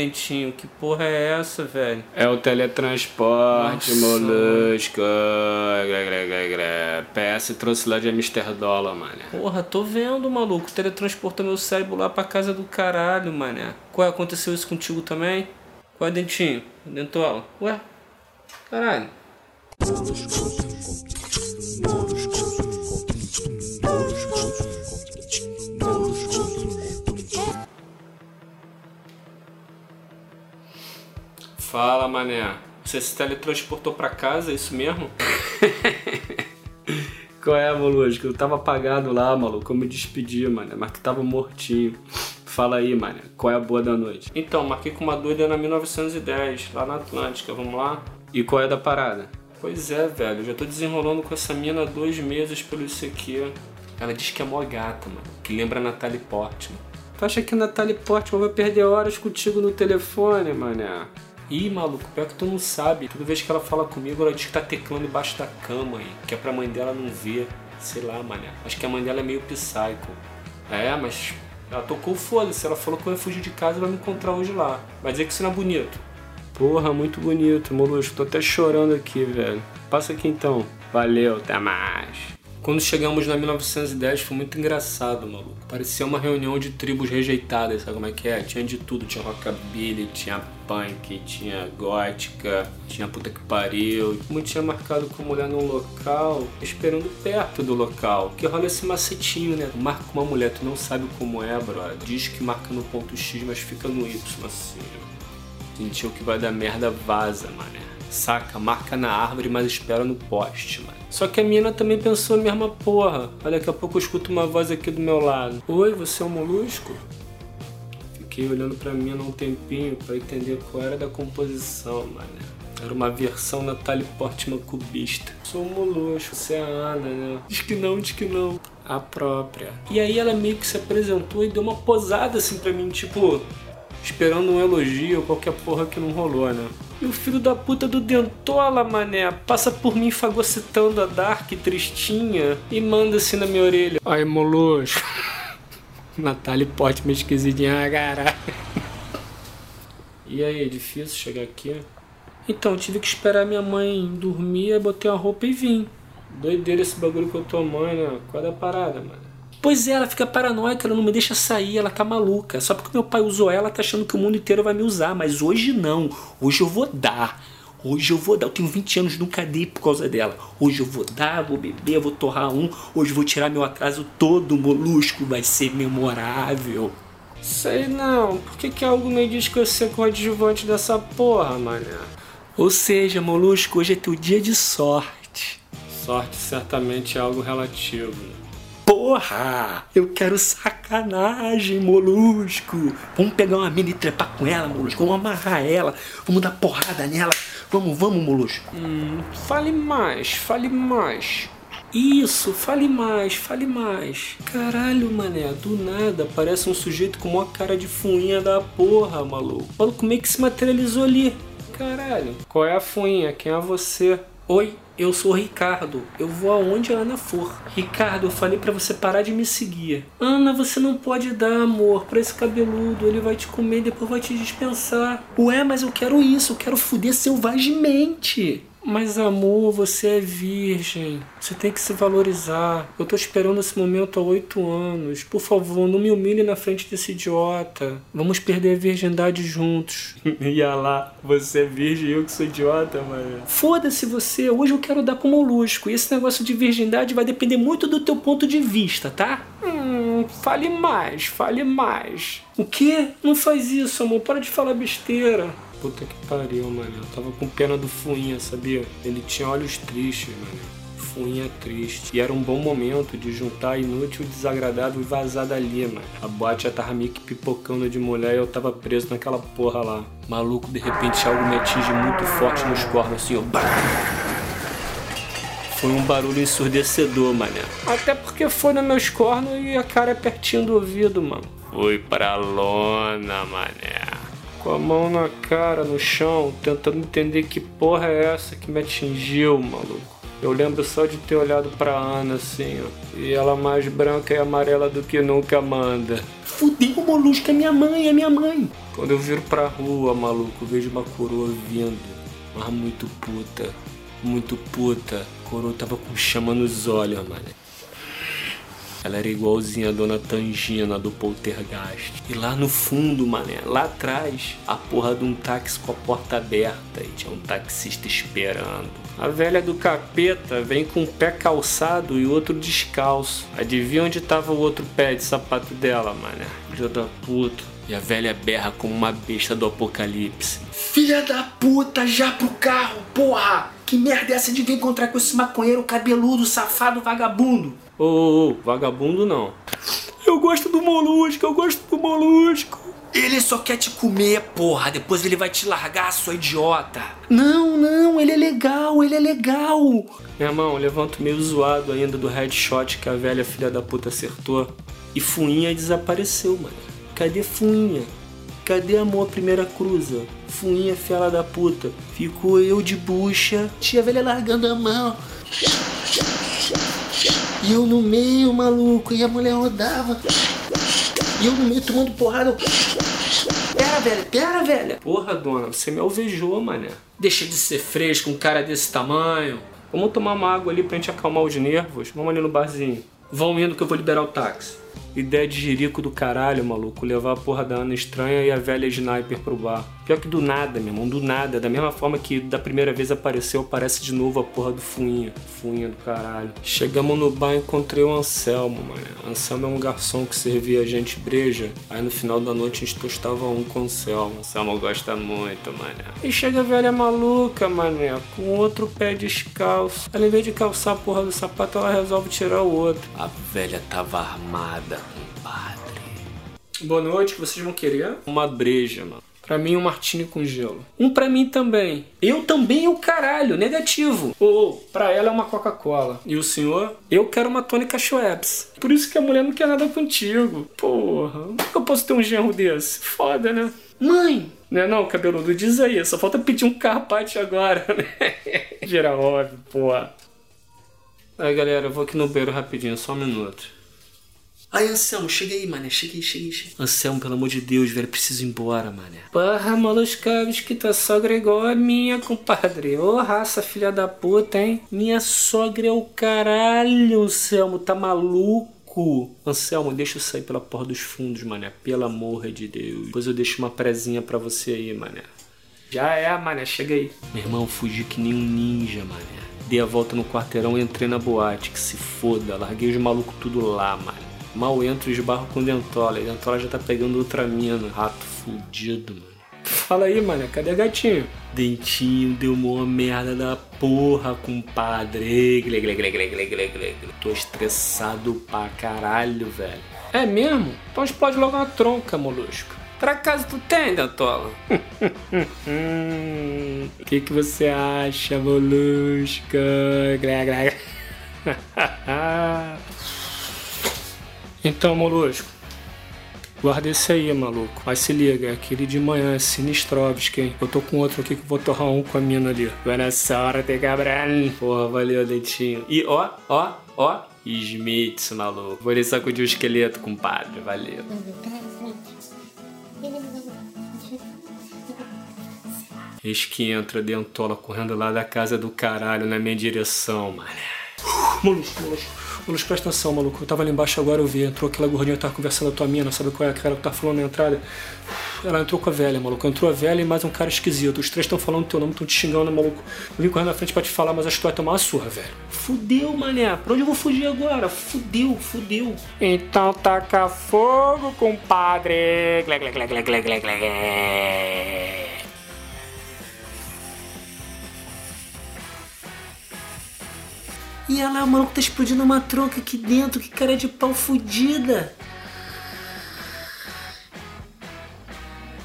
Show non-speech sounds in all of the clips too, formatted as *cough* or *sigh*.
Dentinho. Que porra é essa, velho? É o teletransporte, Nossa. molusco. PS trouxe lá de Amsterdã, mano. Porra, tô vendo, maluco. Teletransportou meu cérebro lá pra casa do caralho, mané. Qual? Aconteceu isso contigo também? Qual é, Dentinho? Dentola? Ué? Caralho. Fala, mané. Você se teletransportou pra casa, é isso mesmo? *laughs* Qual é, molusco? Eu tava apagado lá, maluco. Eu me despedi, mano. Mas que tava mortinho. Fala aí, mano. Qual é a boa da noite? Então, marquei com uma doida na 1910, lá na Atlântica. Vamos lá? E qual é da parada? Pois é, velho. Já tô desenrolando com essa mina há dois meses pelo ICQ. Ela diz que é mó gata, mano. Que lembra a Natalie Portman. Tu acha que a Natalie Portman vai perder horas contigo no telefone, mané? Ih, maluco, pior que tu não sabe. Toda vez que ela fala comigo, ela diz que tá teclando embaixo da cama aí. Que é pra mãe dela não ver. Sei lá, mané. Acho que a mãe dela é meio psycho. É, mas ela tocou foda-se. Ela falou que eu ia fugir de casa e vai me encontrar hoje lá. Vai dizer que isso não é bonito. Porra, muito bonito, molusco. Tô até chorando aqui, velho. Passa aqui então. Valeu, até mais. Quando chegamos na 1910 foi muito engraçado, maluco. Parecia uma reunião de tribos rejeitadas, sabe como é que é? Tinha de tudo, tinha rockabilly, tinha punk, tinha gótica, tinha puta que pariu. Como tinha marcado com mulher num local, esperando perto do local. Que rola esse macetinho, né? Marca uma mulher, tu não sabe como é, brother. Diz que marca no ponto X, mas fica no Y, assim. Sentiu que vai dar merda, vaza, mané. Saca, marca na árvore, mas espera no poste, mano. Só que a mina também pensou a mesma porra. Olha, daqui a pouco eu escuto uma voz aqui do meu lado. Oi, você é um molusco? Fiquei olhando pra mina um tempinho pra entender qual era da composição, mané. Era uma versão Natalie Portman cubista. Sou um molusco, você é a Ana, né? Diz que não, diz que não. A própria. E aí ela meio que se apresentou e deu uma posada assim pra mim, tipo, esperando um elogio ou qualquer porra que não rolou, né? E o filho da puta do Dentola, mané, passa por mim fagocitando a Dark tristinha e manda assim na minha orelha. Ai, molusco. *laughs* Natalie Portman esquisitinha, caralho. E aí, é difícil chegar aqui? Então, tive que esperar minha mãe dormir, aí botei uma roupa e vim. Doideira esse bagulho que eu tô mãe, né? Qual é a parada, mano? Pois é, ela fica paranoica, ela não me deixa sair, ela tá maluca. Só porque meu pai usou ela, tá achando que o mundo inteiro vai me usar. Mas hoje não. Hoje eu vou dar. Hoje eu vou dar. Eu tenho 20 anos, nunca dei por causa dela. Hoje eu vou dar, vou beber, vou torrar um. Hoje eu vou tirar meu atraso todo, molusco. Vai ser memorável. Sei não. Por que, que algo me diz que eu ser coadjuvante dessa porra, mané? Ou seja, molusco, hoje é teu dia de sorte. Sorte certamente é algo relativo. Porra! Eu quero sacanagem, molusco! Vamos pegar uma mina e trepar com ela, molusco. Vamos amarrar ela. Vamos dar porrada nela. Vamos, vamos, molusco. Hum, fale mais, fale mais. Isso, fale mais, fale mais. Caralho, mané, do nada parece um sujeito com uma cara de fuinha da porra, maluco. Olha como é que se materializou ali. Caralho. Qual é a fuinha? Quem é você? Oi, eu sou Ricardo. Eu vou aonde a Ana for. Ricardo, eu falei pra você parar de me seguir. Ana, você não pode dar amor pra esse cabeludo. Ele vai te comer e depois vai te dispensar. Ué, mas eu quero isso. Eu quero fuder selvagemente. Mas amor, você é virgem. Você tem que se valorizar. Eu tô esperando esse momento há oito anos. Por favor, não me humilhe na frente desse idiota. Vamos perder a virgindade juntos. *laughs* Ia lá, você é virgem e eu que sou idiota, mano. Foda-se você, hoje eu quero dar como molusco. E esse negócio de virgindade vai depender muito do teu ponto de vista, tá? Hum, fale mais, fale mais. O quê? Não faz isso, amor. Para de falar besteira. Puta que pariu, mano. Eu tava com pena do Fuinha, sabia? Ele tinha olhos tristes, mano. Fuinha triste. E era um bom momento de juntar inútil, desagradável e vazar dali, mano. A boate já tava meio que pipocando de mulher e eu tava preso naquela porra lá. Maluco, de repente algo me atinge muito forte nos cornos, assim, ó. Foi um barulho ensurdecedor, mané. Até porque foi nos meus cornos e a cara é pertinho do ouvido, mano. Foi pra lona, mané com a mão na cara, no chão, tentando entender que porra é essa que me atingiu, maluco. Eu lembro só de ter olhado pra Ana assim, ó. E ela mais branca e amarela do que nunca manda. Fudeu, Molusco, é minha mãe, é minha mãe. Quando eu viro pra rua, maluco, vejo uma coroa vindo. Mas muito puta. Muito puta. A coroa tava com chama nos olhos, mano. Ela era igualzinha a dona Tangina do Poltergeist. E lá no fundo, mané, lá atrás, a porra de um táxi com a porta aberta e tinha um taxista esperando. A velha do capeta vem com um pé calçado e outro descalço. Adivinha onde tava o outro pé de sapato dela, mané? Filha da puta. E a velha berra como uma besta do apocalipse. Filha da puta, já pro carro, porra! Que merda é essa de vir encontrar com esse maconheiro cabeludo, safado, vagabundo? Ô, ô, ô, vagabundo não. Eu gosto do molusco, eu gosto do molusco. Ele só quer te comer, porra. Depois ele vai te largar, sua idiota. Não, não, ele é legal, ele é legal. Meu irmão, levanto meio zoado ainda do headshot que a velha filha da puta acertou. E Fuinha desapareceu, mano. Cadê Fuinha? Cadê amor primeira cruza? Fuinha fela da puta. Ficou eu de bucha. Tia velha largando a mão. E eu no meio, maluco. E a mulher rodava. E eu no meio tomando porrada. Pera, velha, pera, velha. Porra, dona, você me alvejou, mané. Deixa de ser fresco, um cara desse tamanho. Vamos tomar uma água ali pra gente acalmar os nervos. Vamos ali no barzinho. Vão indo que eu vou liberar o táxi. Ideia de jirico do caralho, maluco. Levar a porra da Ana estranha e a velha sniper pro bar. Pior que do nada, meu irmão, do nada. Da mesma forma que da primeira vez apareceu, aparece de novo a porra do Fuinha. Fuinha do caralho. Chegamos no bar e encontrei o Anselmo, mano. Anselmo é um garçom que servia a gente breja. Aí no final da noite a gente tostava um com o Anselmo. Anselmo gosta muito, mano. E chega a velha maluca, mané, com outro pé descalço. Ela, em vez de calçar a porra do sapato, ela resolve tirar o outro. A velha tava armada, compadre. Boa noite, o que vocês vão querer? Uma breja, mano. Pra mim, um martini com gelo. Um pra mim também. Eu também, o caralho, negativo. Ou, oh, pra ela é uma Coca-Cola. E o senhor? Eu quero uma tônica Schweppes. Por isso que a mulher não quer nada contigo. Porra, como é que eu posso ter um genro desse? Foda, né? Mãe! Não é não, cabeludo? Diz aí, só falta pedir um carpate agora, né? *laughs* Geral óbvio, porra. Aí, galera, eu vou aqui no banheiro rapidinho, só um minuto. Ai, Anselmo, chega aí, mané. Cheguei, cheguei, cheguei. Anselmo, pelo amor de Deus, velho, preciso ir embora, mané. Porra, Moluscaves, que tua sogra é igual a minha, compadre. Ô, raça, filha da puta, hein? Minha sogra é o caralho, Anselmo. Tá maluco? Anselmo, deixa eu sair pela porta dos fundos, mané. Pelo amor de Deus. Depois eu deixo uma prezinha pra você aí, mané. Já é, mané. Chega aí. Meu irmão, fugi que nem um ninja, mané. Dei a volta no quarteirão e entrei na boate. Que se foda. Larguei os malucos tudo lá, mané. Mal entro e esbarro com Dentola. E Dentola já tá pegando Ultramina. Rato fudido, mano. Fala aí, mano. Cadê gatinho? Dentinho deu uma merda da porra, compadre. Gle, gle, gle, gle, gle, gle, gle. Tô estressado pra caralho, velho. É mesmo? Então explode logo uma tronca, molusco. Pra casa tu tem, Dentola? O *laughs* que, que você acha, molusca? Gle, gle. *laughs* Então, Molusco, guarda esse aí, maluco. Mas se liga, é aquele de manhã, Sinistrovski, hein? Eu tô com outro aqui que vou torrar um com a mina ali. Buena sorte, cabrão. Porra, valeu, Dentinho. E ó, ó, ó, Smith, maluco. Vou ali sacudir o esqueleto, compadre. Valeu. Eis que entra dentola correndo lá da casa do caralho na minha direção, mané. *laughs* Molusco, molusco. Maluco, presta atenção, maluco. Eu tava ali embaixo agora, eu vi. Entrou aquela gordinha que tava conversando com a tua mina, sabe qual é aquela que tá falando na entrada? Ela entrou com a velha, maluco. Entrou a velha e mais um cara esquisito. Os três estão falando teu nome, estão te xingando, maluco. Eu vim correndo na frente pra te falar, mas acho que tu vai tomar uma surra, velho. Fudeu, mané. Pra onde eu vou fugir agora? Fudeu, fudeu. Então taca fogo, compadre. Gle, gle, gle, gle, gle, gle, gle. E ela, o maluco tá explodindo uma tronca aqui dentro, que cara de pau fudida.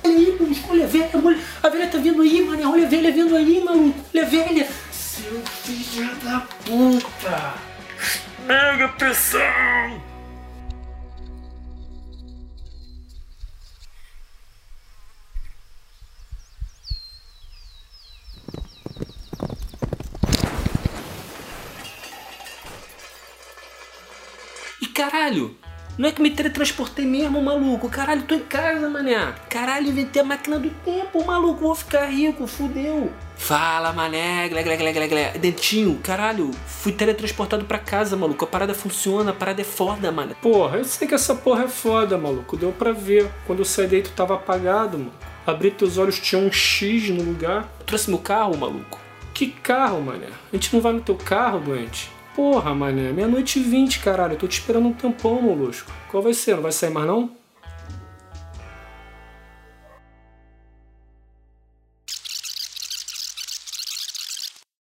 Olha aí, olha a velha, a velha tá vindo aí, mano. Olha a velha vindo aí, maluco. Olha a velha. Caralho, não é que me teletransportei mesmo, maluco. Caralho, tô em casa, mané. Caralho, inventei a máquina do tempo, maluco. Vou ficar rico, fudeu. Fala, mané. Glé, glé, glé, glé, glé. Dentinho, caralho. Fui teletransportado pra casa, maluco. A parada funciona, a parada é foda, mano. Porra, eu sei que essa porra é foda, maluco. Deu pra ver. Quando eu saí daí, tu tava apagado, mano. Abri teus olhos, tinha um X no lugar. Trouxe meu carro, maluco. Que carro, mané? A gente não vai no teu carro, doente? Porra, mané, meia-noite e vinte, caralho. Eu tô te esperando um tempão, molusco. Qual vai ser? Não vai sair mais não?